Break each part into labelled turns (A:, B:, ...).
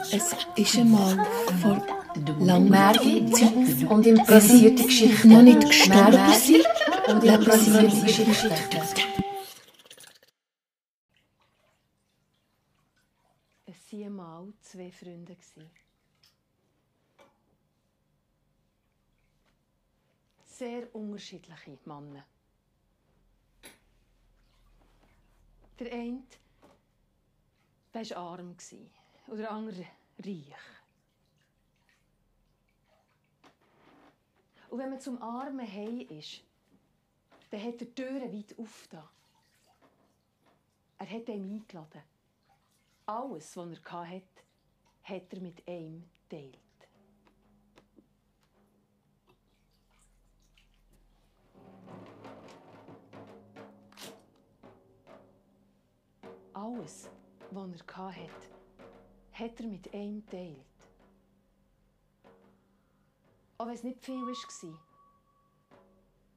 A: Es ist einmal vor langer Zeit
B: und improvisierte Geschichten.
A: noch nicht gestorben sind.
B: und improvisierte Geschichten.
C: Es waren einmal zwei Freunde. Sehr unterschiedliche Männer. Der eine war arm gewesen, und der andere reich. Und wenn man zum armen Heim ist, dann hat er die Türen weit aufgetan. Er hat ihn eingeladen. Alles, was er hatte, hat er mit ihm geteilt. Alles, was er hatte, hat er mit ihm geteilt. Auch wenn es nicht viel war.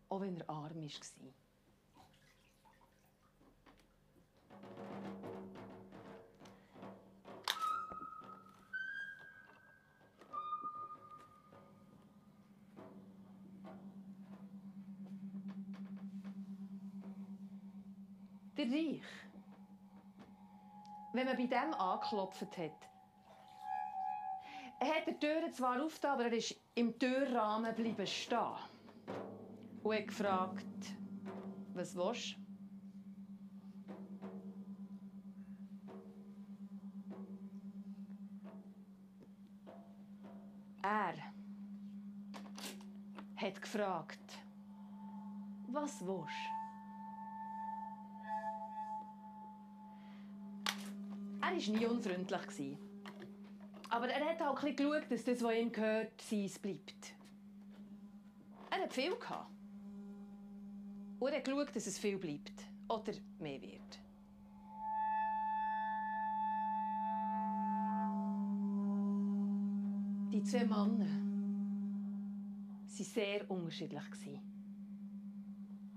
C: Auch wenn er arm war. Der Reich. Wenn man bei dem angeklopft hat, hat die Türen zwar aufgetan, aber er ist im Türrahmen bleiben stehen. Und hat gefragt, was willst du? Er hat gefragt, was willst du? Er war nie unfreundlich. Aber er hat auch ein geschaut, dass das, was ihm gehört, sein bleibt. Er hat viel gehabt. Und er hat geschaut, dass es viel bleibt. Oder mehr wird. Die zwei Männer waren sehr unterschiedlich.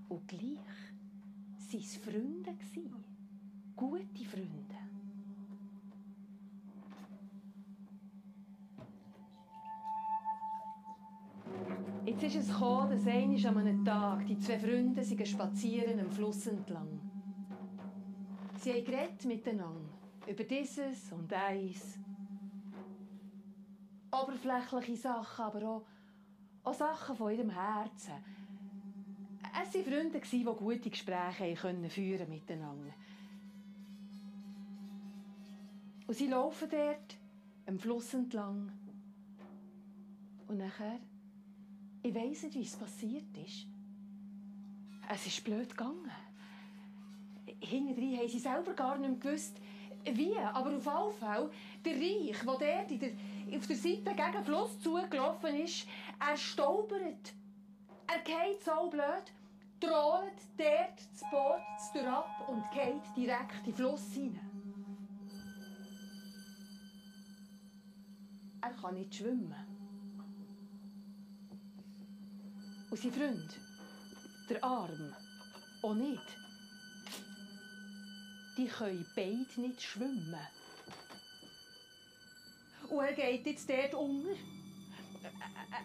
C: Und gleich waren es Freunde. Gute Freunde. Jetzt ist es gekommen, dass einmal an einem Tag die zwei Freunde spazieren am Fluss entlang. Sie haben miteinander über dieses und eins. Oberflächliche Sachen, aber auch, auch Sachen von ihrem Herzen. Es waren Freunde, die gute Gespräche können führen miteinander. Und sie laufen dort am Fluss entlang. Und nachher ich weiss nicht, wie es passiert ist. Es ist blöd gegangen. Hinterher haben sie selber gar nicht mehr gewusst, wie. Aber auf jeden Fall, der Reich, der dort auf der Seite gegen den Fluss zugelaufen ist, er staubert. Er geht so blöd, trollt dort das Boot ab und geht direkt in den Fluss hinein. Er kann nicht schwimmen. Und sein Freund, der Arm, auch nicht. Die können beide nicht schwimmen. Und er geht jetzt dort unter.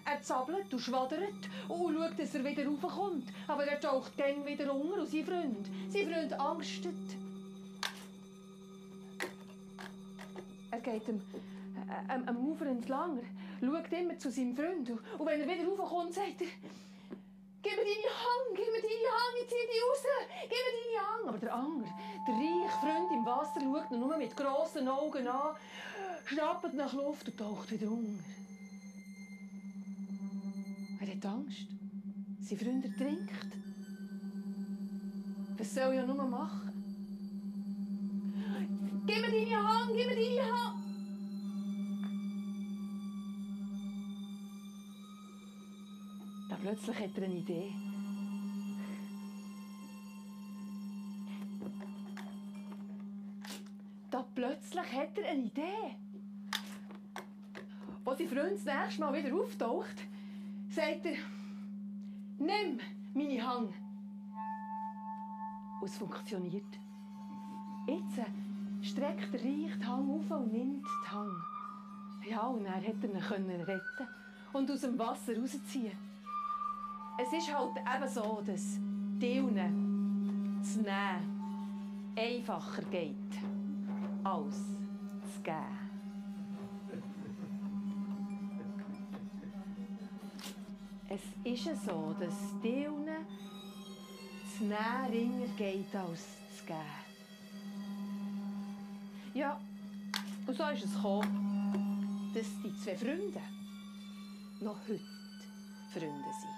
C: Er zappelt und schwadert und schaut, dass er wieder raufkommt. Aber er taucht dann wieder unter und sein Freund, sein Freund angstet. Er geht am, am, am Ufer entlang, schaut immer zu seinem Freund. Und wenn er wieder raufkommt, sagt er, Gib mir deine Hand, gib mir deine Hand, ich zieh dich raus, gib mir deine Hand. Aber der andere, der reiche Freund im Wasser, schaut ihn nur mit grossen Augen an, schnappt nach Luft und taucht wieder unter. Er hat Angst. Sein Freund ertrinkt. Was soll er nur machen? Gib mir deine Hand, gib mir deine Hand. Plötzlich hat er eine Idee. Da plötzlich hat er eine Idee. Als sein Freund das nächste Mal wieder auftaucht, sagt er, nimm meine Hand. Und es funktioniert. Jetzt streckt er reich die Hang auf und nimmt die Hang. Ja, und er hätte ihn retten und aus dem Wasser rausziehen. Es ist halt eben so, dass Dillen zu nehmen einfacher geht als zu geben. Es ist so, dass Dillen zu nehmen geht als zu geben. Ja, und so ist es gekommen, dass die zwei Freunde noch heute Freunde sind.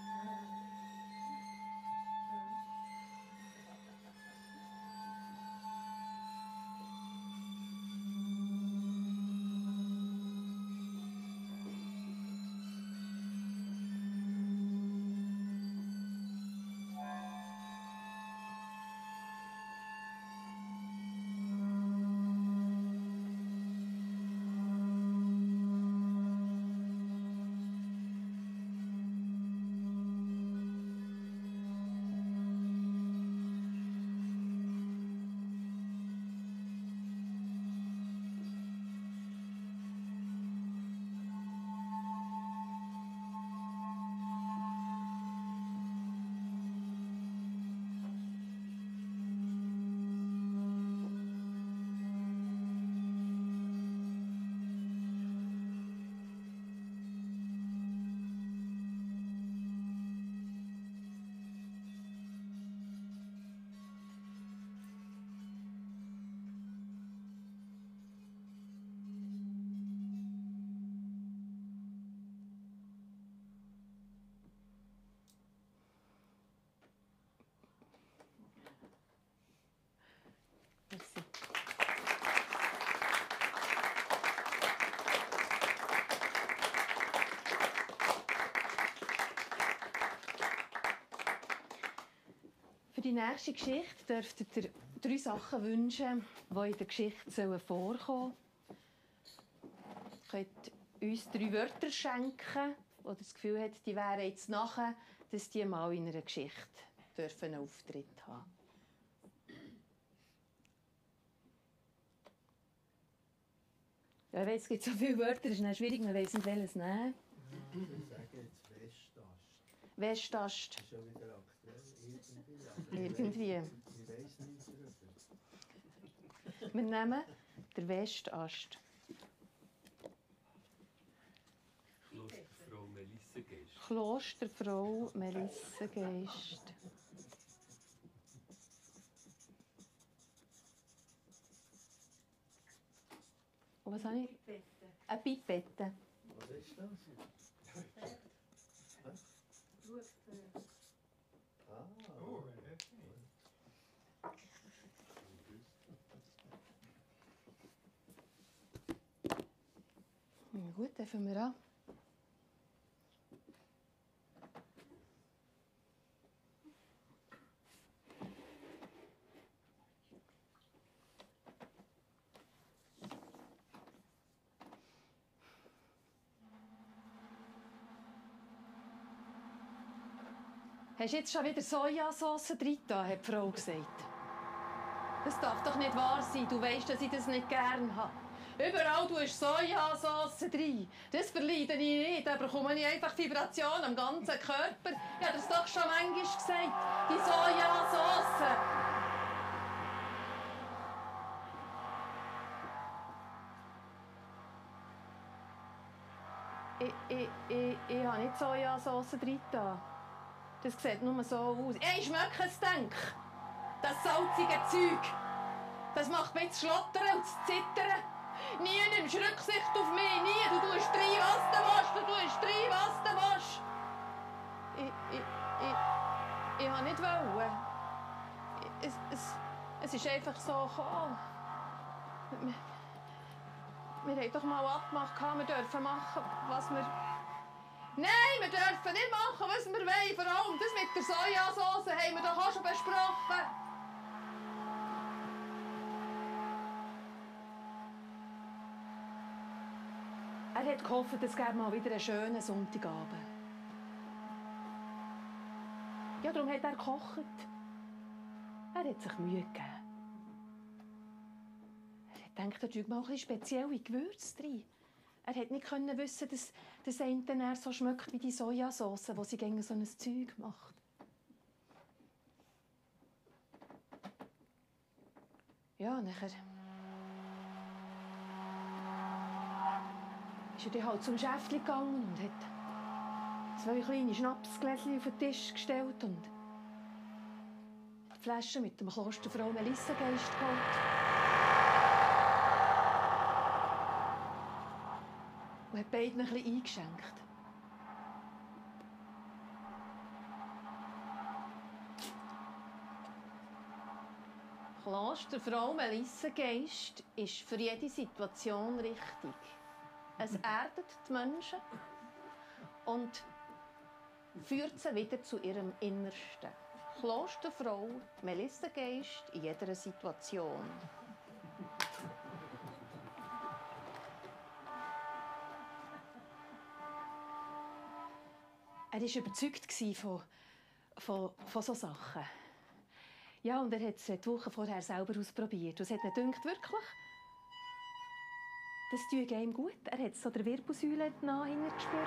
C: Die nächste Geschichte dürftet ihr drei Sachen wünschen, die in der Geschichte sollen vorkommen sollen. Ihr könnt uns drei Wörter schenken, wo ihr das Gefühl habt, die wären jetzt nachher, dass die mal in einer Geschichte dürfen einen Auftritt haben Ja, ich weiss, es gibt so viele Wörter, es ist schwierig, man weiss nicht, welches nehmen.
D: Ich sage jetzt Westast.
C: Westast.
D: Das ist wieder. Irgendwie.
C: Wir nehmen den Westast.
E: Klosterfrau Melissa Geist.
C: Klosterfrau Melissa Geist. Und was habe ich? Eine Pipette.
D: Was ist das?
C: Gut, dann fangen wir an. Hast du jetzt schon wieder Sojasauce drin, hat die Frau gesagt. Das darf doch nicht wahr sein. Du weißt, dass ich das nicht gern habe. Überall du hast Sojasauce drin. Das verleide ich nicht. Da bekomme ich einfach Vibrationen am ganzen Körper. Ich habe das doch schon manchmal gesagt. Die Sojasauce. Ich, ich, ich, ich habe nicht Sojasauce drin. Das sieht nur so aus. Ey, schmeckt es, denk! Das salzige Zeug! Das macht mich zu schlottern und zu zittern. Nie nimmst Rücksicht auf mich, nie. Du tust rein, was du willst, du tust rein, was du willst. Ich, ich, ich, ich wollte nicht. Wollen. Es, es, es ist einfach so gekommen. Wir, wir haben doch mal abgemacht, wir dürfen machen, was wir... Nein, wir dürfen nicht machen, was wir wollen. Vor allem das mit der Sojasauce haben wir doch auch schon besprochen. Er hat gehofft, es gäbe mal wieder einen schönen Sonntagabend. Ja, darum hat er gekocht. Er hat sich Mühe gegeben. Er gedacht, er tue mal ein bisschen spezielle Gewürze rein. Er hätte nicht können wissen, dass das eine so schmeckt wie die Sojasauce, die sie gegen so ein Zeug macht. Ja, nachher ist er dann halt zum Schäftli gegangen und hat zwei kleine Schnapsgläschen auf den Tisch gestellt und die Flasche mit dem Klosterfrau Melissengeist geholt. Und hat beiden ein bisschen eingeschenkt. Klosterfrau Melissengeist ist für jede Situation richtig. Es erdet die Menschen und führt sie wieder zu ihrem Innersten. Klosterfrau Melissengeist in jeder Situation. Er war überzeugt von, von, von solchen Sachen. Ja, und er hat es die Woche vorher selber ausprobiert. Und es hat ihn wirklich, das tut ihm gut. Er hat so der Wirbelsäule nahe gespürt.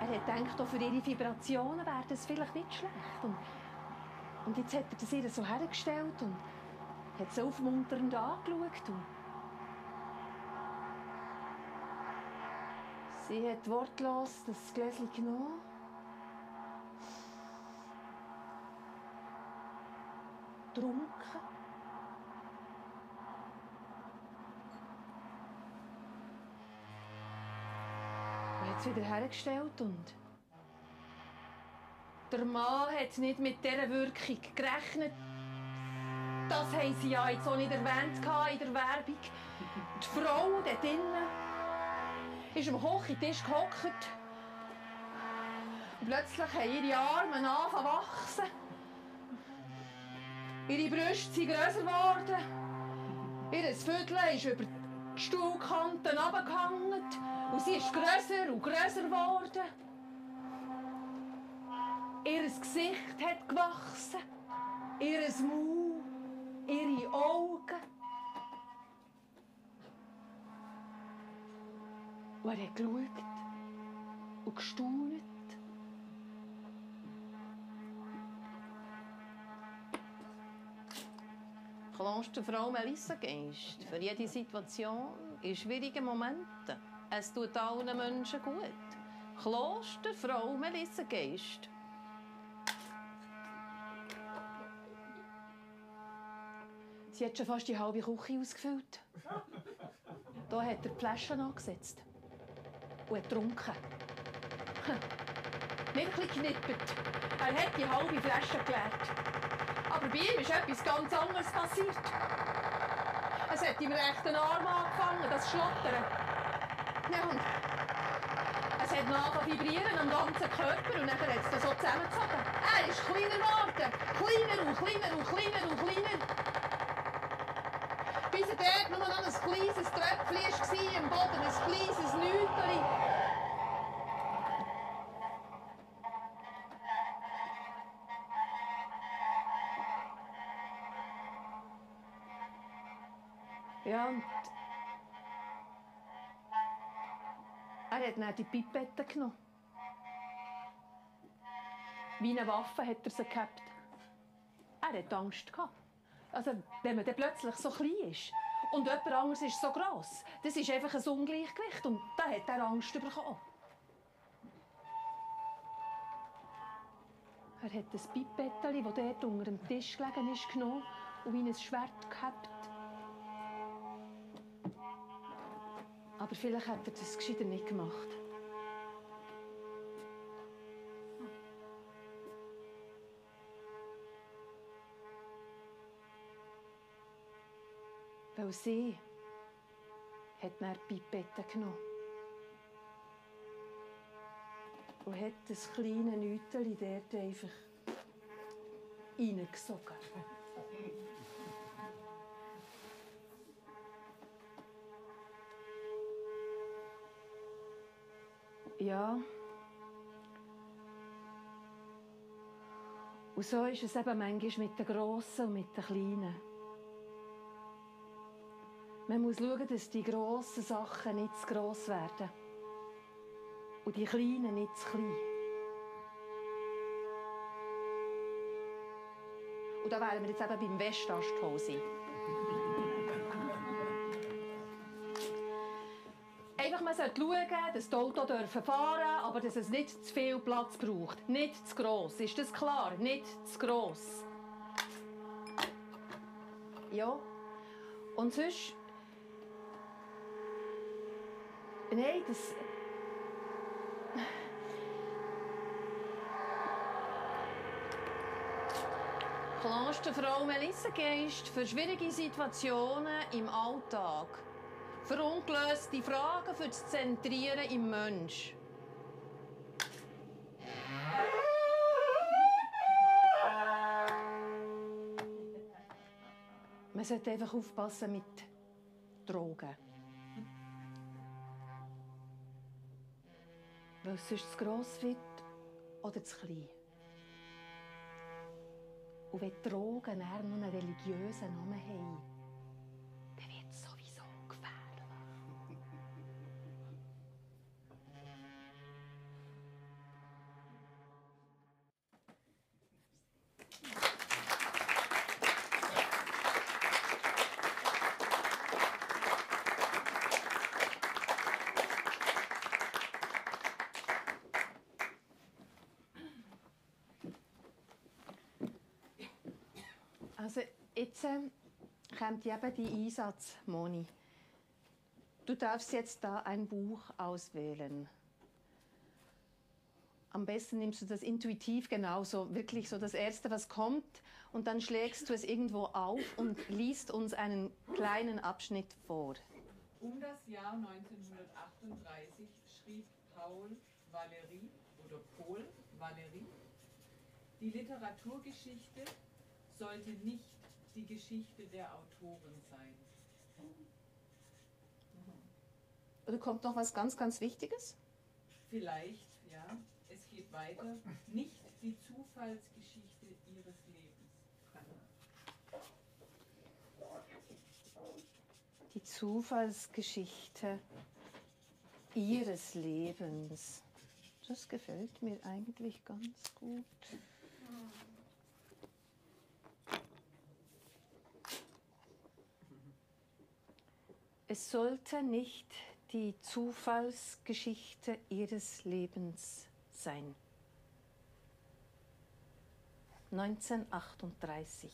C: Und er hat gedacht, auch für ihre Vibrationen wäre das vielleicht nicht schlecht. Und, und jetzt hat er das ihr so hergestellt und hat sie aufmunternd angeschaut. Und sie hat wortlos das Gläschen genommen getrunken. Jetzt wieder hergestellt und der Mann hat nicht mit dieser Wirkung gerechnet. Das haben sie ja jetzt auch nicht erwähnt in der Werbung. Die Frau dort drinnen ist am Kochentisch gehockt. Und plötzlich haben ihre Arme angefangen wachsen. Ihre Brüste sind grösser geworden. Ihr Viertel ist über die Stuhlkanten runtergehangen. Und sie ist grösser und grösser geworden. Ihr Gesicht hat gewachsen. Ihr Maul. Ihre Augen. Und er hat geschaut und gestaunt. Klosterfrau Melissengeist. Für jede Situation in schwierigen Momenten. Es tut allen Menschen gut. Klosterfrau Melissengeist. Sie hat schon fast die halbe Küche ausgefüllt. Da hat er die Flaschen angesetzt und hat getrunken. Nicht bisschen geknippert. Er hat die halbe Flasche geleert. Aber bei ihm ist etwas ganz anderes passiert. Es hat im rechten Arm angefangen, das Schlottern. Ja, und es hat nachher vibrieren am ganzen Körper und dann hat es so zusammengezogen. Er ist kleiner geworden. Kleiner und kleiner und kleiner und kleiner. Bis er dort nur noch ein kleines Tröpfchen war im Boden, ein kleines Nüterchen. Ja, und er hat dann die Pipette genommen. Wie eine Waffe hat er sie gehabt. Er hat Angst gehabt. Also, wenn man dann plötzlich so klein ist und jemand anderes ist so gross, das ist einfach ein Ungleichgewicht und da hat er Angst bekommen. Er hat das Pipettchen, das dort unter dem Tisch gelegen ist, genommen und wie ein Schwert gehabt. Aber vielleicht hat er das gescheiter nicht gemacht. Weil sie hat dann Pipette genommen. Und hat das kleine Nüteli dort einfach reingesogen. Ja. Und so ist es eben manchmal mit den Grossen und mit den Kleinen. Man muss schauen, dass die grossen Sachen nicht zu gross werden. Und die kleinen nicht zu klein. Und da wären wir jetzt eben beim Westasthose. Man sollte schauen, dass die Autos dürfen fahren aber dass es nicht zu viel Platz braucht. Nicht zu gross. Ist das klar? Nicht zu gross. Ja. Und sonst... Nein, das... Klosterfrau Melissa Geist für schwierige Situationen im Alltag. Für ungelöste Fragen für das Zentrieren im Mensch. Man sollte einfach aufpassen mit Drogen. Weil es sonst zu gross wird oder zu klein. Und wenn Drogen eher noch einen religiösen Namen haben, kommt eben die Einsatz, Moni. Du darfst jetzt da ein Buch auswählen. Am besten nimmst du das intuitiv genauso, wirklich so das Erste, was kommt, und dann schlägst du es irgendwo auf und liest uns einen kleinen Abschnitt vor.
E: Um das Jahr 1938 schrieb Paul Valéry oder Paul Valéry, die Literaturgeschichte sollte nicht die Geschichte der Autoren sein.
C: Oder kommt noch was ganz, ganz Wichtiges?
E: Vielleicht, ja, es geht weiter, nicht die Zufallsgeschichte ihres Lebens.
C: Die Zufallsgeschichte ihres Lebens. Das gefällt mir eigentlich ganz gut. Es sollte nicht die Zufallsgeschichte ihres Lebens sein. 1938.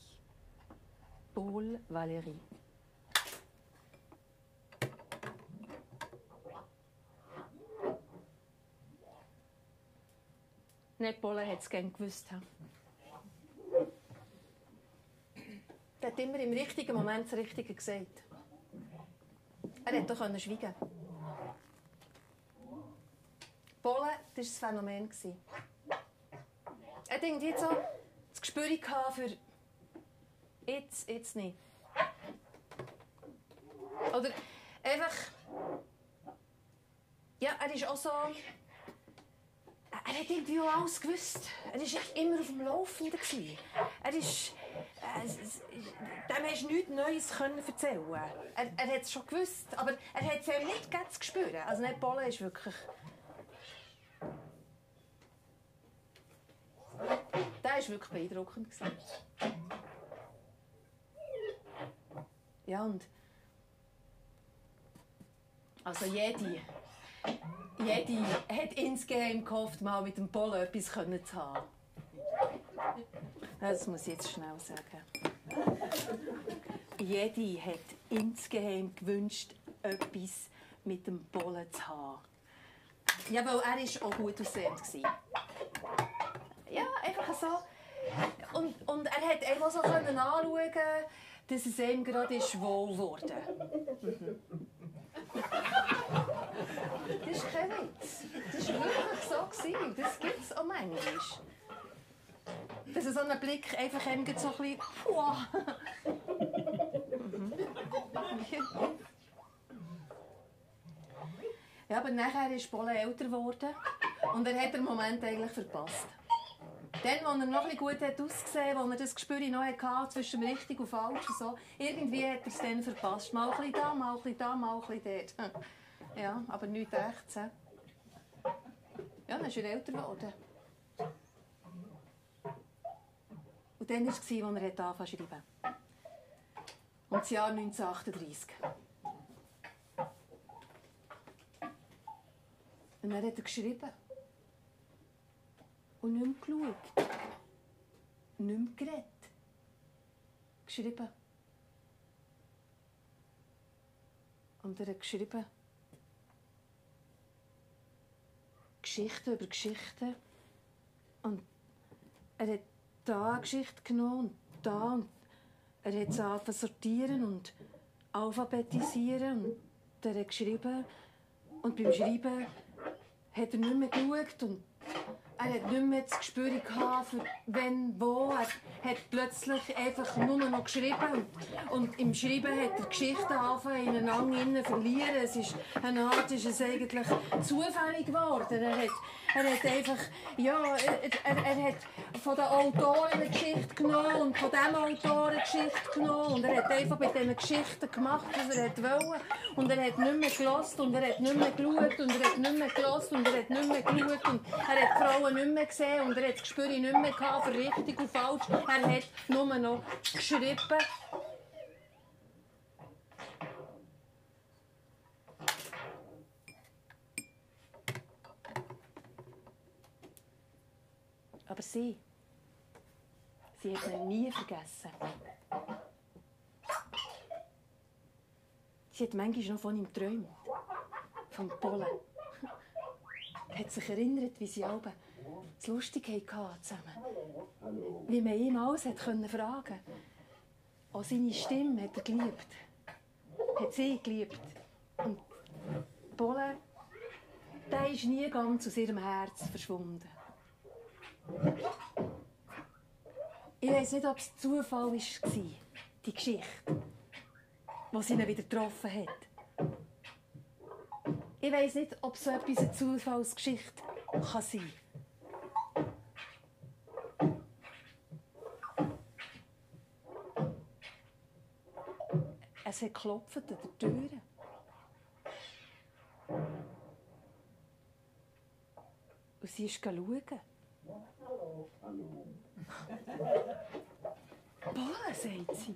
C: Paul Valéry. Napoleon hat es gerne gewusst. Er hat immer im richtigen Moment das Richtige gesagt. Er hätte doch schweigen. Polen, das war das Phänomen. Er hat irgendwie so das Gespür für jetzt, jetzt nicht. Oder einfach... Ja, er ist auch so... Er hat irgendwie alles gewusst. Er war immer auf dem Laufenden. Er ist... Äh, es- es- dem hast du nichts Neues können erzählen Er, er hat es schon gewusst, aber er hat es ihm nicht ganz gespürt. Also nicht Polen ist wirklich... Der war wirklich beeindruckend. Ja, und... Also jede... Jede hat insgeheim gehofft, mal mit dem Polen etwas zu haben. Das muss ich jetzt schnell sagen. Jede hat insgeheim gewünscht, etwas mit dem Polen zu haben. Ja, weil er ist auch gut aussehend war. Ja, einfach so. Und, und er hat einfach so können anschauen, dass es ihm gerade ist wohl wurde. Mhm. Das ist kein Witz. Das war wirklich so. Das gibt es auch manchmal. Dass so ein Blick einfach so ein bisschen... Puh. Ja, aber nachher ist Polen älter geworden und er hat den Moment eigentlich verpasst. Dann, als er noch ein gut hat ausgesehen hat, als er das Gespür noch hatte, zwischen richtig und falsch und so, irgendwie hat er es dann verpasst. Mal ein bisschen da, mal ein bisschen da, mal ein bisschen dort. Ja, aber nichts echtes. Ja, dann ist er älter geworden. Und dann war es, als er angefangen zu schreiben. Und das Jahr 1938. Und dann hat er geschrieben. Und nicht mehr geschaut. Nicht mehr geredet. Geschrieben. Und er hat geschrieben. Geschichten über Geschichten. Und er hat da eine Geschichte genommen und da. Und er hat es sortieren und alphabetisieren. Und er hat geschrieben. Und beim Schreiben hat er nicht mehr geschaut. Und er hat nicht mehr das Gespür gehabt, für wenn, wo. Er hat plötzlich einfach nur noch geschrieben. Und im Schreiben hat er Geschichten angefangen, ineinander verlieren. Es ist, eine Art ist es eigentlich zufällig geworden. Er hat, er hat einfach, ja, er, er, er hat von den Autoren eine Geschichte genommen und von diesem Autor eine Geschichte genommen. Und er hat einfach mit diesen Geschichten gemacht, was er wollte. Und er hat nicht mehr gelost und er hat nicht mehr geschaut und er hat nicht mehr gelost und er hat nicht mehr geschaut und er hat Frauen nicht mehr gesehen und er hat das Gespür nicht mehr gehabt für richtig und falsch. Er hat nur noch geschrieben. Aber sie, sie hat ihn nie vergessen. Sie hat manchmal noch von ihm geträumt. Vom Polen. Hat sich erinnert, wie sie alle es lustig hatten zusammen. Wie man ihm alles hat fragen Auch seine Stimme hat er geliebt. Hat sie geliebt. Und Polen, der ist nie ganz aus ihrem Herz verschwunden. Ich weiß nicht, ob es Zufall war, die Geschichte, die sie ihn wieder getroffen hat. Ich weiß nicht, ob so etwas eine Zufallsgeschichte kann sein Es hat geklopft an der Tür. Und sie ist schauen. Hallo. Boah, sagt sie.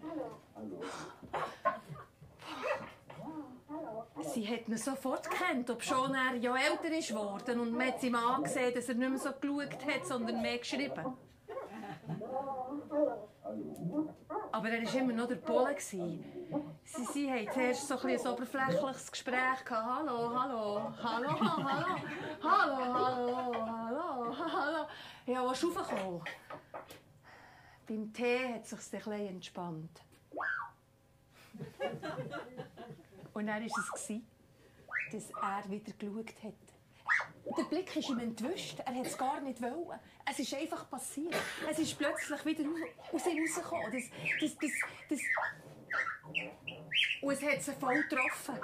C: Sie hat ihn sofort gekannt, ob schon er ja älter ist worden und man hat ihm angesehen, dass er nicht mehr so geschaut hat, sondern mehr geschrieben. Aber er war immer noch der Pole. Sie, sie hatten zuerst so ein, ein oberflächliches Gespräch. Hallo, hallo, hallo, hallo, hallo, hallo, hallo, hallo. Ja, was ist raufgekommen? Beim Tee hat es sich ein bisschen entspannt. Und dann war es, dass er wieder geschaut hat. Der Blick ist ihm entwischt. Er hat es gar nicht wollen. Es ist einfach passiert. Es ist plötzlich wieder aus ihm rausgekommen. Das, das, das, das. Und es hat sie voll getroffen.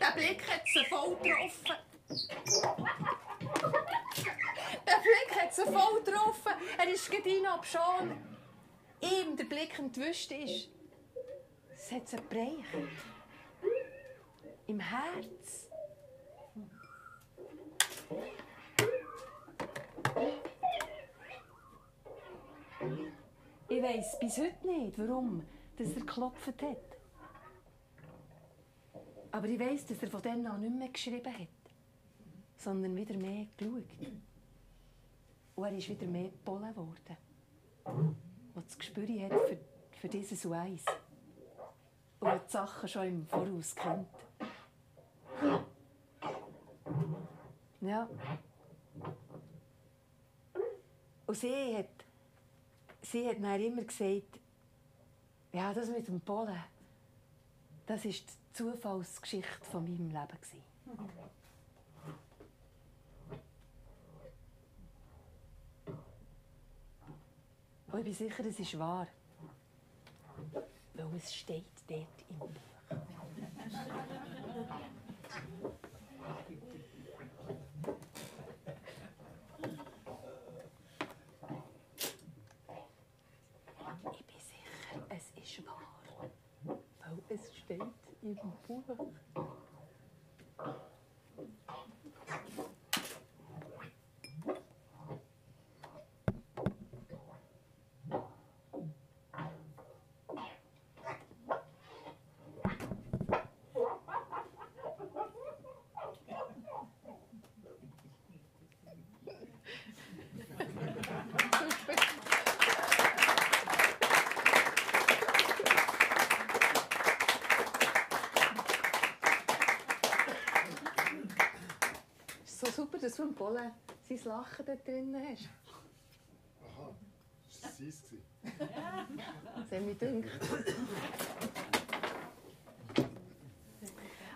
C: Der Blick hat sie voll getroffen. Der Blick hat sie voll getroffen. Er ist gerade ob schon ihm der Blick entwischt ist. Es hat sie gebrochen. Im Herz. Ich weiß bis heute nicht, warum dass er geklopft hat. Aber ich weiß, dass er von dann an nicht mehr geschrieben hat, sondern wieder mehr geschaut. Und er ist wieder mehr Polen geworden, der das Gespür hat für, für dieses und eins. Und die Sachen schon im Voraus kennt. Ja. Und sie hat, sie hat mir immer gesagt, ja, das mit dem Polen, das war die Zufallsgeschichte von meinem Leben. Und ich bin sicher, es ist wahr. Weil es steht dort im Buch. Steht im Buch. Ist so super, dass du im Pollen sein Lachen da drin hast.
F: Aha, das war sie.
C: Das hat mich gedacht.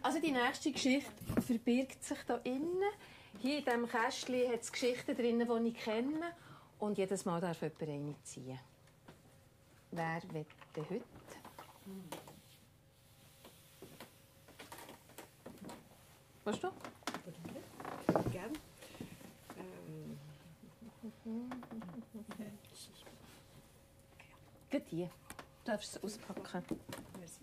C: Also die nächste Geschichte verbirgt sich hier innen. Hier in diesem Kästchen hat es Geschichten drin, die ich kenne. Und jedes Mal darf jemand eine ziehen. Wer will denn heute? Willst du?
G: Gern. Ähm,
C: Gerade die. Du darfst es auspacken.
G: merci.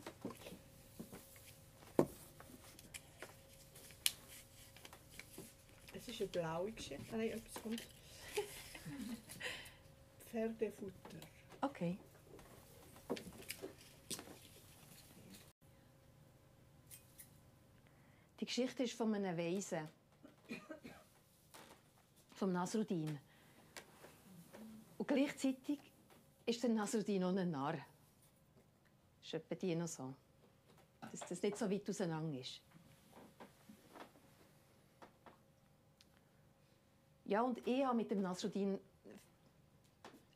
G: Es ist eine blaue Geschichte. Nein, etwas kommt. Pferdefutter.
C: Okay. Die Geschichte ist von einem Weisen. Vom Nasruddin. Gleichzeitig ist der Nasruddin auch ein Narr. Das ist etwa die noch so. Dass das nicht so weit auseinander ist. Ja, und ich habe mit dem Nasruddin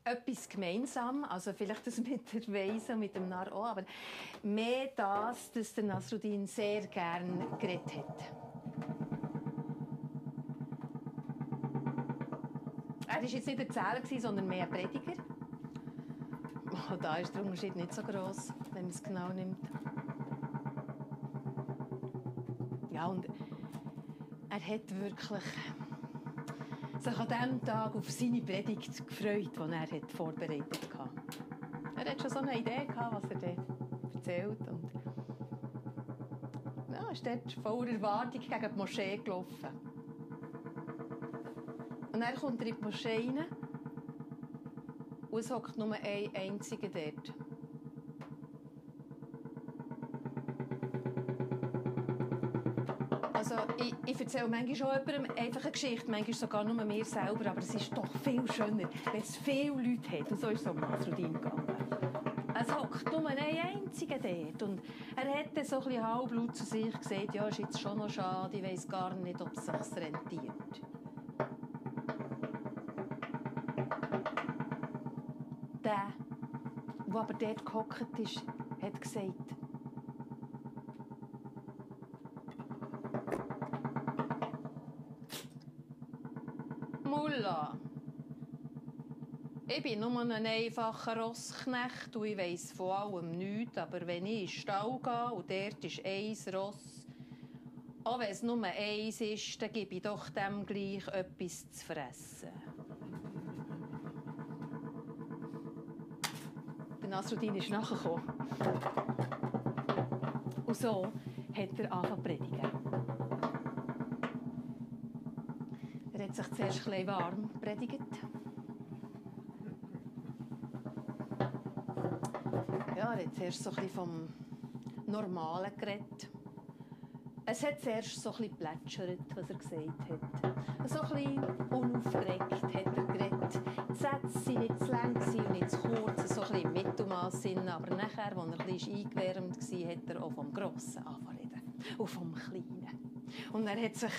C: etwas gemeinsam, also vielleicht das mit der Weise und mit dem Narr auch, aber mehr das, dass der Nasruddin sehr gern geredet hat. Er war jetzt nicht ein gewesen, sondern mehr ein Prediger. Oh, da ist der Unterschied nicht so groß, wenn man es genau nimmt. Ja, und er hat wirklich sich an diesem Tag auf seine Predigt gefreut, die er vorbereitet hatte. Er hat schon so eine Idee, was er dort erzählt. Und ja, ist dort voller Erwartung gegen die Moschee gelaufen. Und dann kommt er in die Moschee rein und es hockt nur ein einziger dort. Also, ich, ich erzähle manchmal schon jemandem einfach eine Geschichte, manchmal sogar nur mir selber, aber es ist doch viel schöner, wenn es viele Leute hat. Und so ist es mit Nasruddin gegangen. Es hockt nur ein einziger dort. Und er hat dann so ein bisschen halblaut zu sich gesagt, ja, ist jetzt schon noch schade, ich weiss gar nicht, ob es sich rentiert. Der, der aber dort gehockt ist, hat gesagt, Mulla, ich bin nur ein einfacher Rossknecht und ich weiss von allem nichts, aber wenn ich in den Stall gehe und dort ist ein Ross, auch wenn es nur eins ist, dann gebe ich doch dem gleich etwas zu fressen. Nasruddin ist nachgekommen. Und so hat er angefangen zu predigen. Er hat sich zuerst ein warm predigt. Ja, er hat zuerst so ein vom Normalen geredet. Es hat zuerst so ein plätschert, was er gesagt hat. So ein bisschen unaufgeregt hat er geredet. Die Sätze waren nicht zu lang und nicht zu kurz, ein bisschen eingewärmt war, hat er auch vom Grossen angefangen und vom Kleinen. Und er hat sich,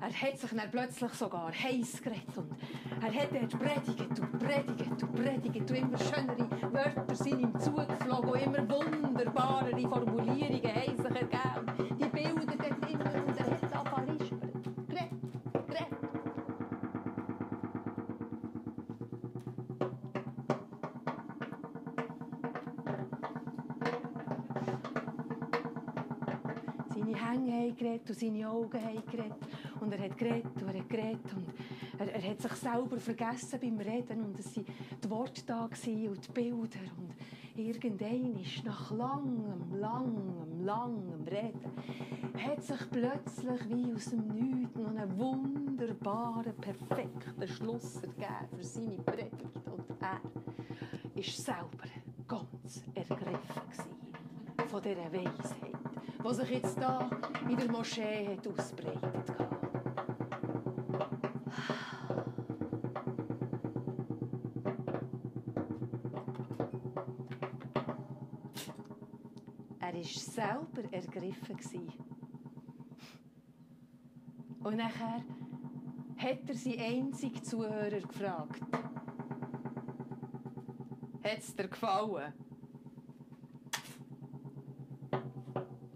C: er hat sich dann plötzlich sogar heiß geredet. Und er hat dort predigt und predigt und predigt und immer schönere Wörter sind ihm zugeflogen und immer wunderbarere Formulierungen haben sich ergeben. Seine Hänge haben und seine Augen haben geredet. Und er hat geredet und er hat geredet und er, er hat sich selber vergessen beim Reden und es waren die Worte da und die Bilder und irgendein ist nach langem, langem, langem Reden hat sich plötzlich wie aus dem Nichts noch einen wunderbaren, perfekten Schluss ergeben für seine Predigt und er ist selber ganz ergriffen von dieser Weisheit, die sich jetzt da in der Moschee hat ausbreitet hat. Er war selber ergriffen. Und nachher hat er seinen einzigen Zuhörer gefragt. Hat es dir gefallen?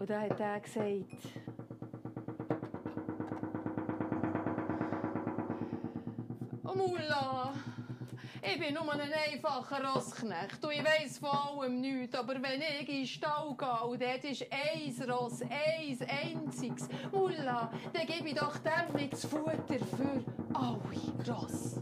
C: Und dann hat er gesagt, «Oh, Mulla, ich bin nur ein einfacher Rossknecht und ich weiss von allem nichts, aber wenn ich in den Stall gehe und dort ist ein Ross, ein einziges, Mulla, dann gebe ich doch dem nicht das Futter für alle Ross.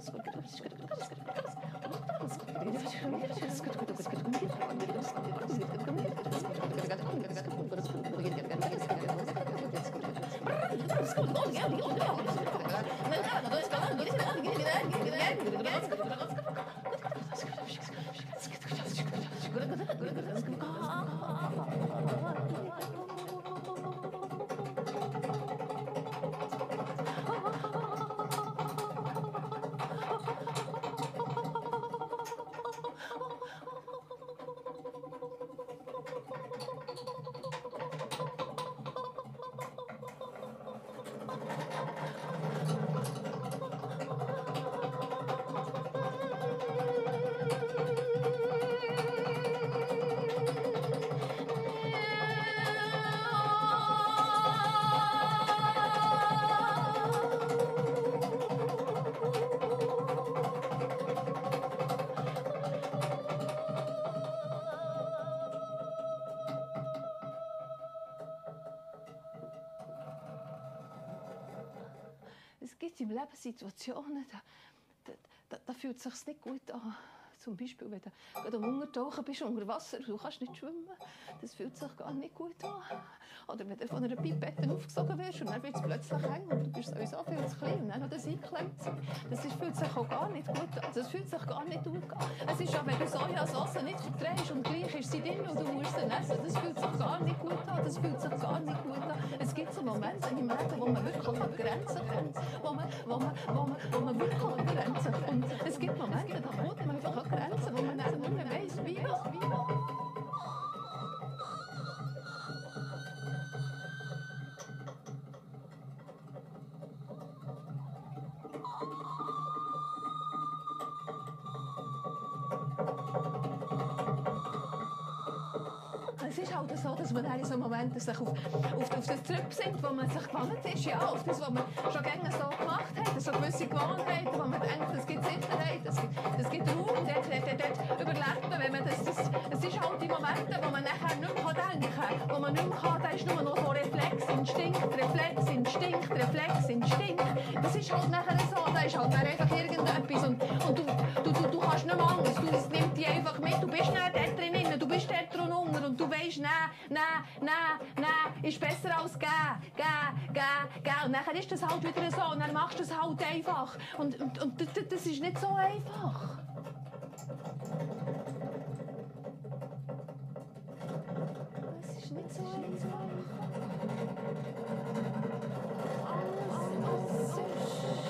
C: スクくすごくすごくすごくすごくすごくすごくすごくすごくすごくすごくすごく gibt im Leben Situationen, da, da, da, da fühlt es sich nicht gut an. Zum Beispiel, wenn du gerade am bist unter Wasser, du kannst nicht schwimmen. Das fühlt sich gar nicht gut an. Oder wenn du von einer Pipette aufgesogen wirst und dann wird es plötzlich hängen und du bist sowieso viel zu klein und dann noch das eingeklemmt. Das ist, fühlt sich auch gar nicht gut an. Das fühlt sich gar nicht gut an. Es ist ja, wenn du Sojasauce nicht verdrehst und gleich ist sie drin und du musst sie essen, das fühlt sich gar nicht gut an. Das fühlt sich gar nicht gut an. Es gibt so Momente im Leben, wo man wirklich an Grenzen kommt. Wo man, wo man, wo man, wo man wirklich an Grenzen kommt. Es gibt Momente, da kommt man einfach an Grenzen, man man dann in so Momenten sich auf, auf, auf das zurückbesinnt, wo man sich gewohnt ist, ja, auf das, was man schon gerne so gemacht hat, so gewisse Gewohnheiten, wo man denkt, es gibt Sicherheit, es gibt, es gibt Ruhe, dort, dort, dort, überlebt man, wenn man das, das, es ist halt die Momente, wo man nachher nicht mehr denken kann, wo man nicht mehr kann, da ist nur noch so Reflex, Instinkt, Reflex, Instinkt, Reflex, Instinkt, das ist halt nachher so, da ist halt einfach irgendetwas und, und du, du, du, du kannst nicht mehr anders, du, es nimmt dich einfach mit, du bist nicht weißt, nein, nein, nein, nein, ist besser als gehen, gehen, gehen, gehen. Und nachher ist das halt wieder so und dann machst du es halt einfach. Und, und, und das, das ist nicht so einfach. Es ist nicht so einfach. Alles, alles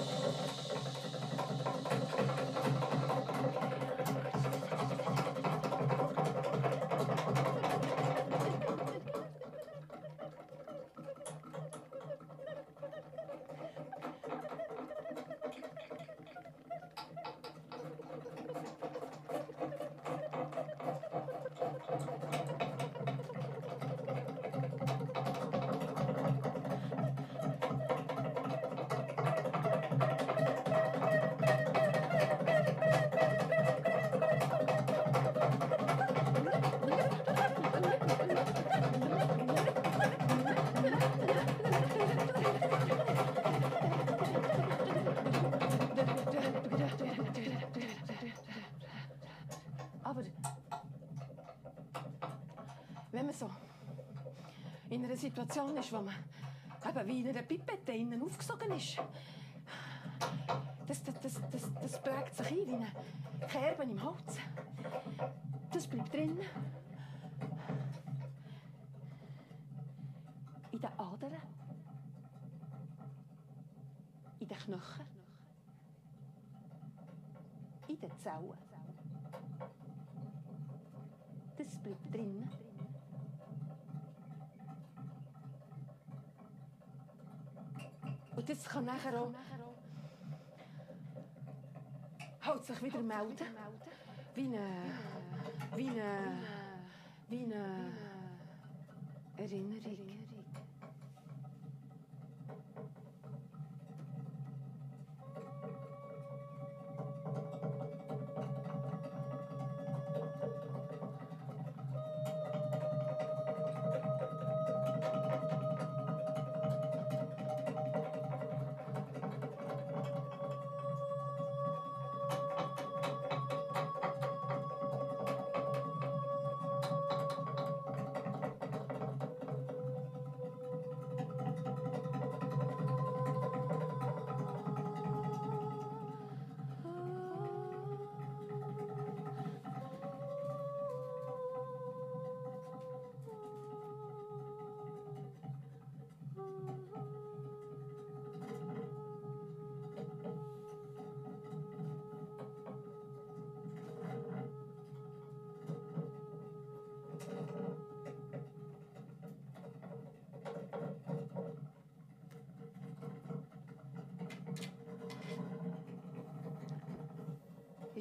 C: wenn man so in einer Situation ist, wo man eben wie in einer Pipette innen aufgesogen ist, das, das, das, das, das prägt sich ein wie eine Kerbe im Holz. Das bleibt drin. In den Adern. In den Knochen. In den Zellen. Das bleibt drin. Kann nachher auch halt sich wieder melden. Wie eine, wie eine, wie eine Erinnerung.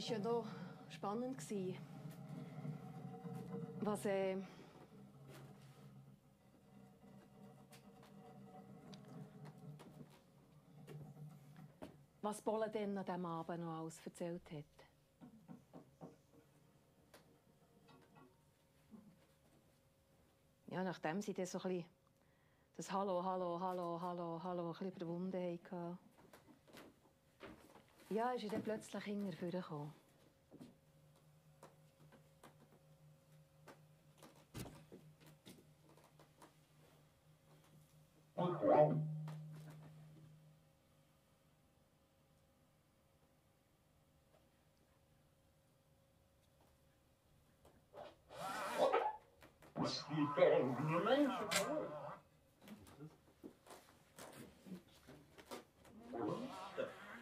C: Ist ja noch spannend gewesen. Was äh, was Bolle dann an diesem Abend noch alles erzählt hat. Ja, nachdem sie dann so ein bisschen das Hallo, Hallo, Hallo, Hallo, Hallo ein bisschen überwunden hatten, ja, ist dann plötzlich hinterher gekommen.
H: Es gibt eigene Menschen vor.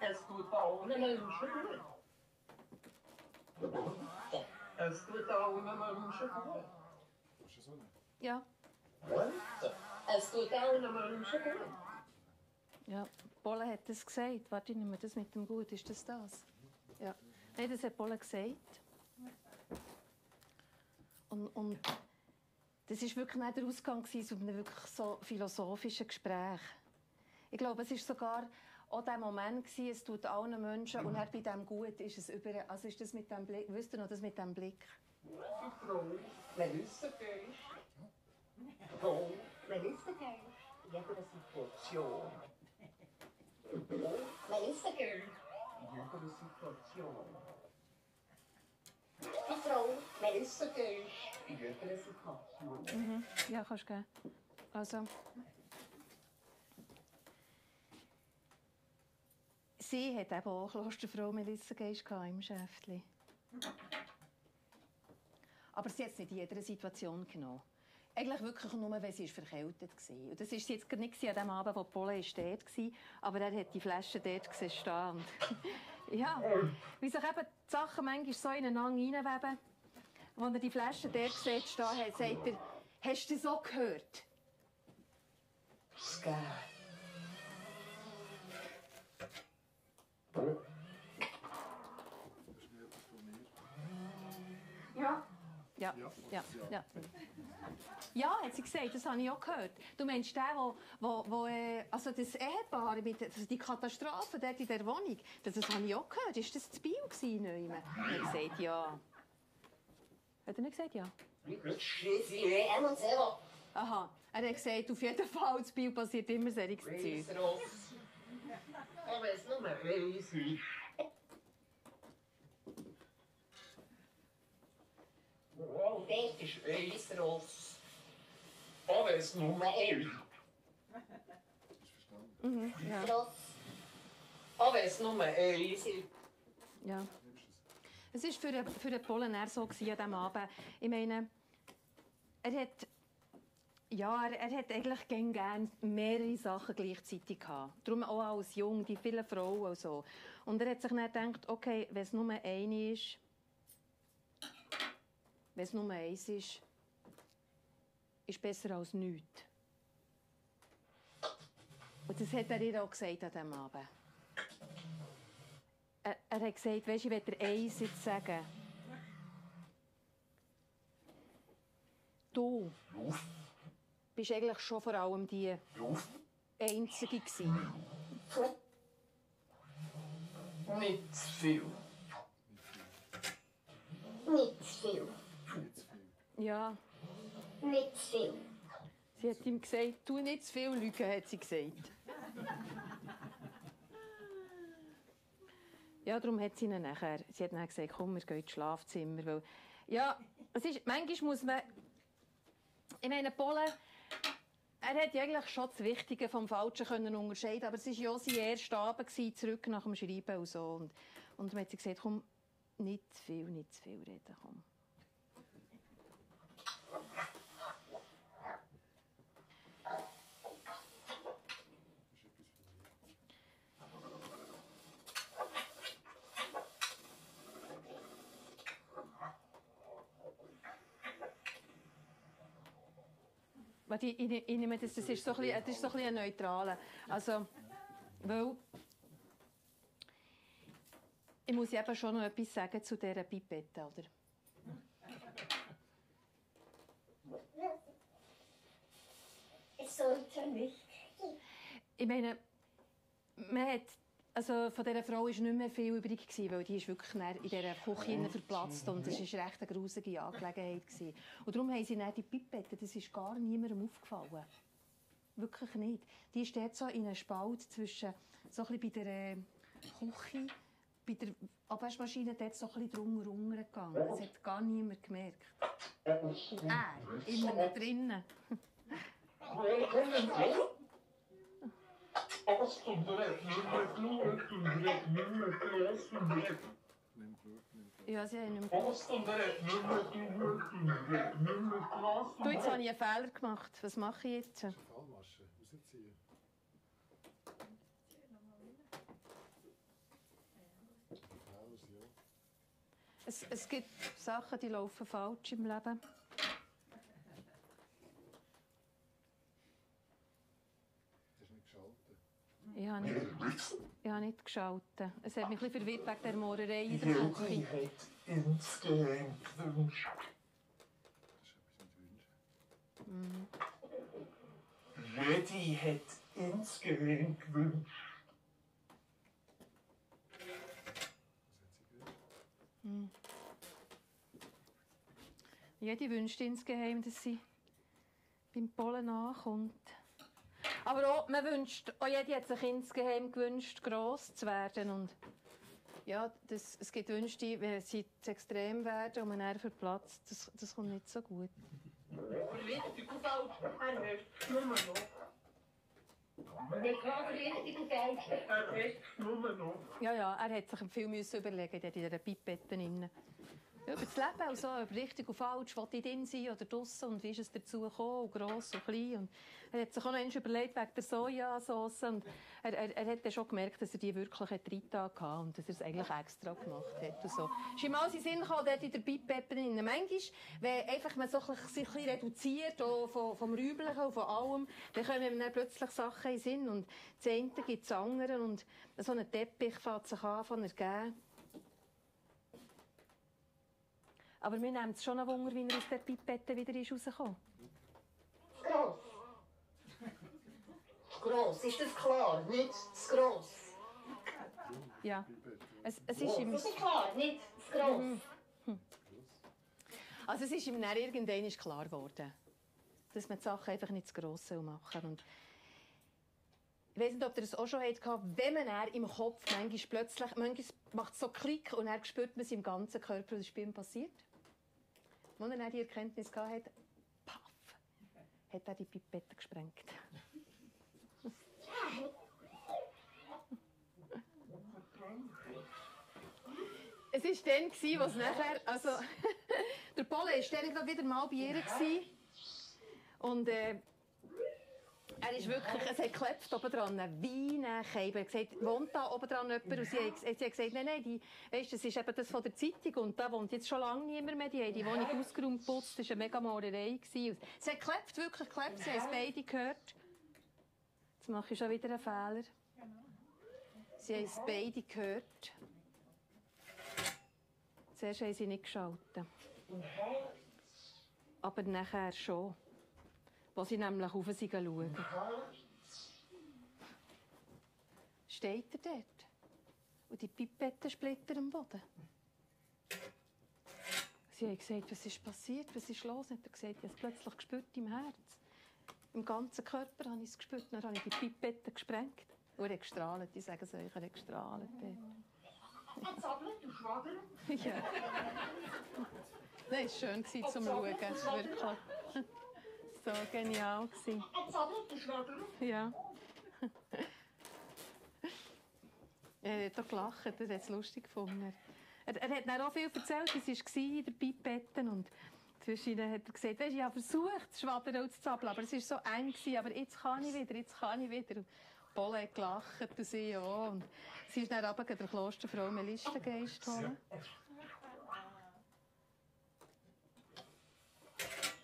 H: Es tut allen Menschen gut. Es tut allen Menschen gut.
I: Ist das so nicht?
C: Ja, ja. Bolle hat das gesagt. Warte, ich nehme das mit dem Gut. Ist das das? Ja. Nein, das hat Bolle gesagt. Und, und das war wirklich nicht der Ausgang gewesen aus einem wirklich so philosophischen Gespräch. Ich glaube, es war sogar auch der Moment, gewesen, es tut allen Menschen und dann bei dem Gut ist es über... Also ist das mit dem Blick... Wisst ihr noch, das mit dem Blick?
H: Frau Melissa Geist. Frau Melissa Geist. In jeder Situation. Frau Melissa Geist. In jeder Situation. Die Frau Melissa Geist. In jeder Situation.
C: Ja, kannst du geben. Also... Sie hat eben auch Klosterfrau Melissa Geist im Schäftli. Aber sie hat es nicht in jeder Situation genommen. Eigentlich wirklich nur, weil sie verkältet war. Und das war jetzt gar nicht an dem Abend, wo Pole dort war, aber er hat die Flasche dort gesehen ja, wie sich eben die Sachen manchmal so ineinander reinweben. Als er die Flasche dort sieht stehen sagt er, «Hast du das auch gehört?»
H: Sky.
C: Ja. Ja,
I: Ja.
C: ja, ja. Hat sie gesagt, das habe ich auch gehört. Du meinst den, wo, wo, wo äh, also das Ehepaar, mit, also die Katastrophe dort in der Wohnung, das, das habe ich auch gehört. Ist das das Bio gewesen? Neumann? Er hat gesagt, ja. Hat er nicht gesagt, ja? Aha, er hat gesagt, auf jeden Fall, das Bio passiert immer solches Zeug.
H: Aber es nur Reis ist. Wow, das ist Reisross. Aber es nur Reis.
I: Ist verstanden?
C: Ja,
H: Ross. Aber es nur Reis ist.
C: ja.
I: Es?
C: War für, den- für den Pollenär so gewesen an diesem Abend. Ich meine, er hat, ja, er, er hat eigentlich gern gern mehrere Sachen gleichzeitig gehabt. Darum auch als Jung, die vielen Frauen und so. Und er hat sich dann gedacht, okay, wenn es nur eine ist, wenn es nur eins ist, ist besser als nichts. Und das hat er ihr auch gesagt an diesem Abend. Er, er hat gesagt, weißt, ich will dir eins jetzt sagen. Du bist eigentlich schon vor allem die Einzige gewesen.
H: Nicht zu viel.
F: Nicht zu viel.
C: Ja,
F: Nicht zu viel.
C: sie hat ihm gesagt, tu nicht zu viel Lügen, hat sie gesagt. Ja, darum hat sie ihn nachher, sie hat dann gesagt, komm, wir gehen ins Schlafzimmer, weil, ja, es ist, manchmal muss man, ich meine, Polen, er hat ja eigentlich schon das Wichtige vom Falschen können unterscheiden, aber es war ja sein erster Abend, gewesen, zurück nach dem Schreiben und so. Und, und dann hat gesagt, komm, nicht zu viel, nicht zu viel reden, komm. Warte, ich, ich, ich nehme das, das ist so ein bisschen, das ist so ein bisschen ein neutraler. Also, weil Ich muss eben schon noch etwas sagen zu dieser Pipette, oder?
H: Es sollte nicht.
C: Ich meine, man hat, also von dieser Frau war nicht mehr viel übrig, gewesen, weil die ist wirklich in dieser Küche verplatzt und es war recht eine grusige Angelegenheit. Gewesen. Und darum haben sie dann die Pipette, das ist gar niemandem aufgefallen. Wirklich nicht. Die ist dort so in einem Spalt zwischen, so ein bisschen bei der äh, Küche, bei der Abwaschmaschine dort so ein bisschen drunter gegangen. Das hat gar niemand gemerkt. Er, immer noch drinnen.
I: Nimm Blut, nimm Blut.
C: Ja, sie haben mehr Du, jetzt habe ich einen Fehler gemacht. Was mache ich jetzt?
I: Fallmasche, rausziehen.
C: Es, es gibt Sachen, die laufen falsch im Leben.
I: Das ist nicht geschaltet.
C: Ich habe nicht, ich habe nicht geschaltet. Es hat mich ein bisschen verwirrt wegen der Mohrerei in der Küche.
I: Das ist etwas mit Wünschen.
F: Lady hat insgeheim gewünscht.
C: Jede wünscht insgeheim, dass sie beim Pollen ankommt. Aber auch, man wünscht, auch jede hat sich insgeheim gewünscht, gross zu werden. Und ja, das, es gibt Wünsche, die, wenn sie zu extrem werden und man dann verplatzt, das, das kommt nicht so gut.
H: Richtig und falsch. Er hört nur noch. Nicht klar, richtig und falsch. Er hört nur noch.
C: Ja, ja, er hat sich viel müssen überlegen, der in dieser Pipette drin. Über das Leben, also, über richtig und falsch, will ich drin sein oder draussen und wie ist es dazu gekommen, gross und klein. Und er hat sich auch noch überlegt wegen der Sojasauce und er, er, er hat dann schon gemerkt, dass er die wirklich reingetan hatte und dass er es eigentlich extra gemacht hat. Und so. Ist ihm alles in den Sinn gekommen, dort in der Pipette drin. Manchmal, wenn einfach man so ein bisschen, reduziert, auch vom, vom Räublichen und von allem, dann kommen dann plötzlich Sachen in Sinn und das eine gibt es anderen und so ein Teppich fängt sich an von ergeben. Aber mir nimmt es schon ein Wunder, wie er aus der Pipette wieder ist rausgekommen
H: Gross. Gross, ist das klar? Nicht zu gross.
C: Ja. Es, es ist ihm,
H: Das ist klar, nicht zu gross.
C: also es ist ihm dann irgendwann klar geworden, dass man die Sachen einfach nicht zu gross machen soll. Und ich weiß nicht, ob ihr das auch schon hattet, wenn man im Kopf manchmal plötzlich, manchmal macht es so Klick und dann spürt man es im ganzen Körper, was ist bei ihm passiert. Als er die Erkenntnis hatte, paff, hat er die Pipette gesprengt. Es war dann, gewesen, was nachher, also, der Pole war dann wieder mal bei ihr. Und äh, er ist wirklich, es hat geklebt oben dran, wie Keiber. Er hat gesagt, wohnt da oben dran jemand? Und sie hat, sie hat gesagt, nein, nein, die, weißt, das ist eben das von der Zeitung und da wohnt jetzt schon lange niemand mehr. Die haben die Wohnung ausgeräumt, geputzt, das war eine mega Malerei. gewesen. Es hat geklebt, wirklich geklebt, sie haben es beide gehört. Jetzt mache ich schon wieder einen Fehler. Sie haben es beide gehört. Zuerst haben sie nicht geschaltet. Aber nachher schon. Wo sie nämlich rauf sind schauen. Steht er dort? Und die Pipettensplitter am Boden. Sie haben gesagt, was ist passiert, was ist los? Hat er gesagt, ich habe es plötzlich gespürt im Herz. Im ganzen Körper habe ich es gespürt. Dann habe ich die Pipette gesprengt. Und er hat gestrahlt. Ich sage es euch, er hat gestrahlt.
H: Jetzt sabbelt du Schwager.
C: Ja. Das war schön zum Schauen. Wirklich. So genial. gewesen. Ja. er hat auch gelacht, er hat es lustig gefunden. Er, er hat auch viel erzählt, es war in der Pipette und zwischendurch hat er gesagt, weißt, ich habe versucht, das Schwadern zu zappeln, aber es war so eng, gewesen, aber jetzt kann ich wieder, jetzt kann ich wieder. Und Paul hat gelacht und sie auch. Und sie ist dann runter der Klosterfrau Melistengeist holen.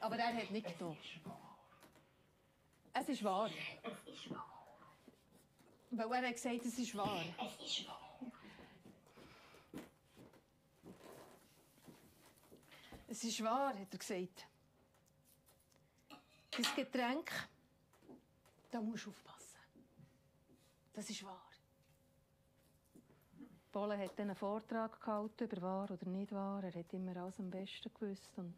C: Aber er hat nicht getan. Es ist wahr.
H: Es ist wahr.
C: Weil er hat gesagt, es ist wahr.
H: Es ist wahr.
C: Es ist wahr, hat er gesagt. Das Getränk, da musst du aufpassen. Das ist wahr. Bolle hat einen Vortrag gehalten über wahr oder nicht wahr. Er hat immer alles am besten gewusst. Und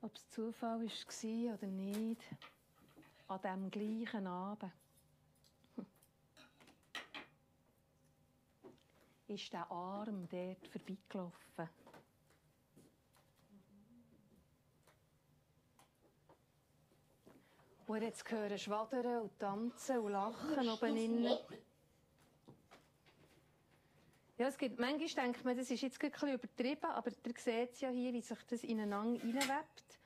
C: Ob es Zufall war oder nicht. An diesem gleichen Abend. Hm. Ist der Arm dort vorbeigelaufen. Und er hat es gehört schwadern und tanzen und lachen oben innen. Ja, es gibt, manchmal denkt man, das ist jetzt ein bisschen übertrieben, aber ihr seht es ja hier, wie sich das ineinander reinwebt.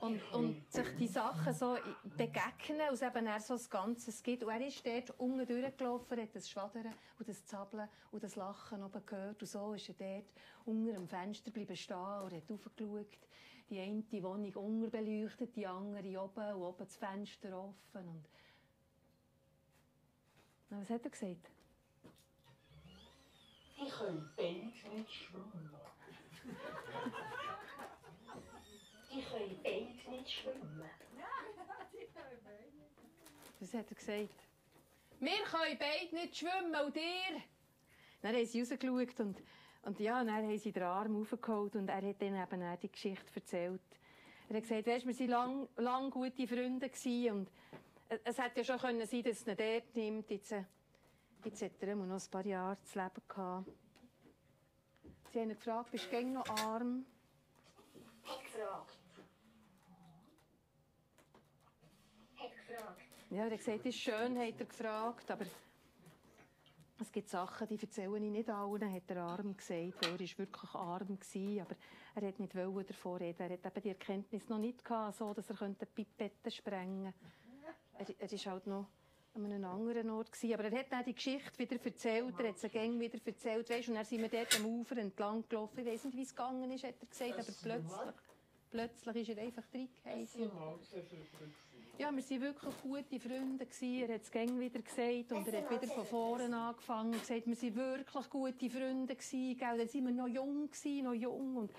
C: Und, und sich die Sachen so begegnen, es eben auch so das Ganze gibt. Und er ist dort unten durchgelaufen, hat das Schwadern und das Zappeln und das Lachen oben gehört. Und so ist er dort unter dem Fenster bleiben stehen und hat raufgeschaut. Die eine Wohnung unterbeleuchtet, die andere oben und oben das Fenster offen. Und Na, was hat er gesagt?
H: Die können beide nicht schwimmen. Die können beide nicht schwimmen.
C: Was hat er gesagt? Wir können beide nicht schwimmen, und ihr? Dann haben sie rausgeschaut und, und ja, dann haben sie den Arm aufgeholt und er hat dann eben auch die Geschichte erzählt. Er hat gesagt, weißt, wir waren lang, lang gute Freunde und es hätte ja schon können sein, dass er ihn dort nimmt. Jetzt, äh, jetzt hat er noch ein paar Jahre zu leben gehabt. Sie haben ihn gefragt, bist du noch arm?
H: Hat gefragt. Hat gefragt.
C: Ja, er hat gesagt, das ist schön, hat er gefragt, aber es gibt Sachen, die erzähle ich nicht allen, hat der Arm gesagt. Er war wirklich arm, gewesen, aber er hat nicht davon reden. Er hat eben die Erkenntnis noch nicht gehabt, so, dass er Pipetten sprengen könnte. Er, er halt noch an einem anderen Ort gewesen. Aber er hat dann die Geschichte wieder erzählt, er hat sie gäng wieder erzählt, weißt, und dann sind wir dort am Ufer entlang gelaufen. Ich weiss nicht, wie es gegangen ist, hat er gesagt, aber plötzlich, plötzlich ist er einfach reingefallen. Ja, wir waren wirklich gute Freunde. Gewesen. Er hat es gäng wieder gesagt und er hat wieder von vorne angefangen und gesagt, wir waren wirklich gute Freunde. Gewesen, gell? Dann waren wir noch jung, gewesen, noch jung. Und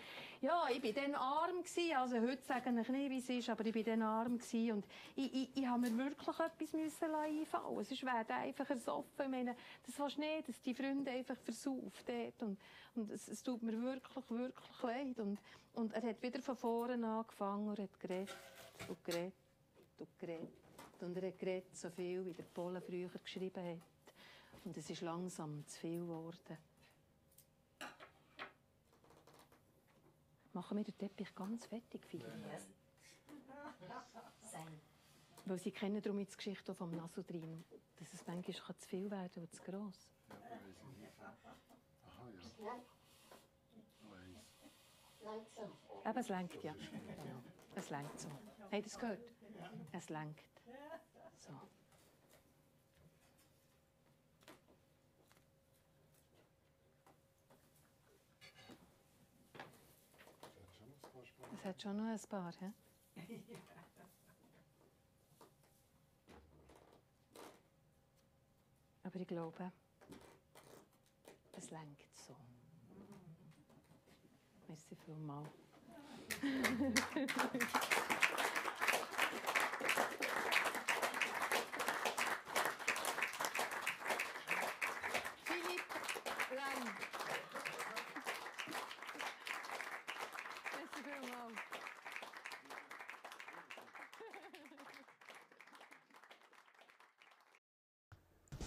C: ja, ich war dann arm. Gewesen. Also heute sage ich nicht, wie es ist, aber ich war dann arm. Gewesen. Und ich, ich, ich habe mir wirklich etwas müssen einfallen Sonst wäre einfach ersoffen. Ich meine, das willst du nicht, dass die Freunde einfach versauft dort. Und, und es, es tut mir wirklich, wirklich leid. Und, und er hat wieder von vorne angefangen und hat geredet und geredet und geredet. Und er hat geredet, so viel, wie der Polen früher geschrieben hat. Und es ist langsam zu viel geworden. Machen wir den Teppich ganz fertig, Philipp?
H: Sein.
C: Weil sie kennen darum jetzt die Geschichte vom Nasodrin, dass es manchmal kann zu viel werden und zu gross.
F: Aha, ja.
H: Nein, so.
C: Eben, es lenkt ja. Es lenkt so. Habt ihr das gehört? Es lenkt. So. Es hat schon noch ein paar, hä? Aber ich glaube, es lenkt so. Merci vielmals. Philipp Lang.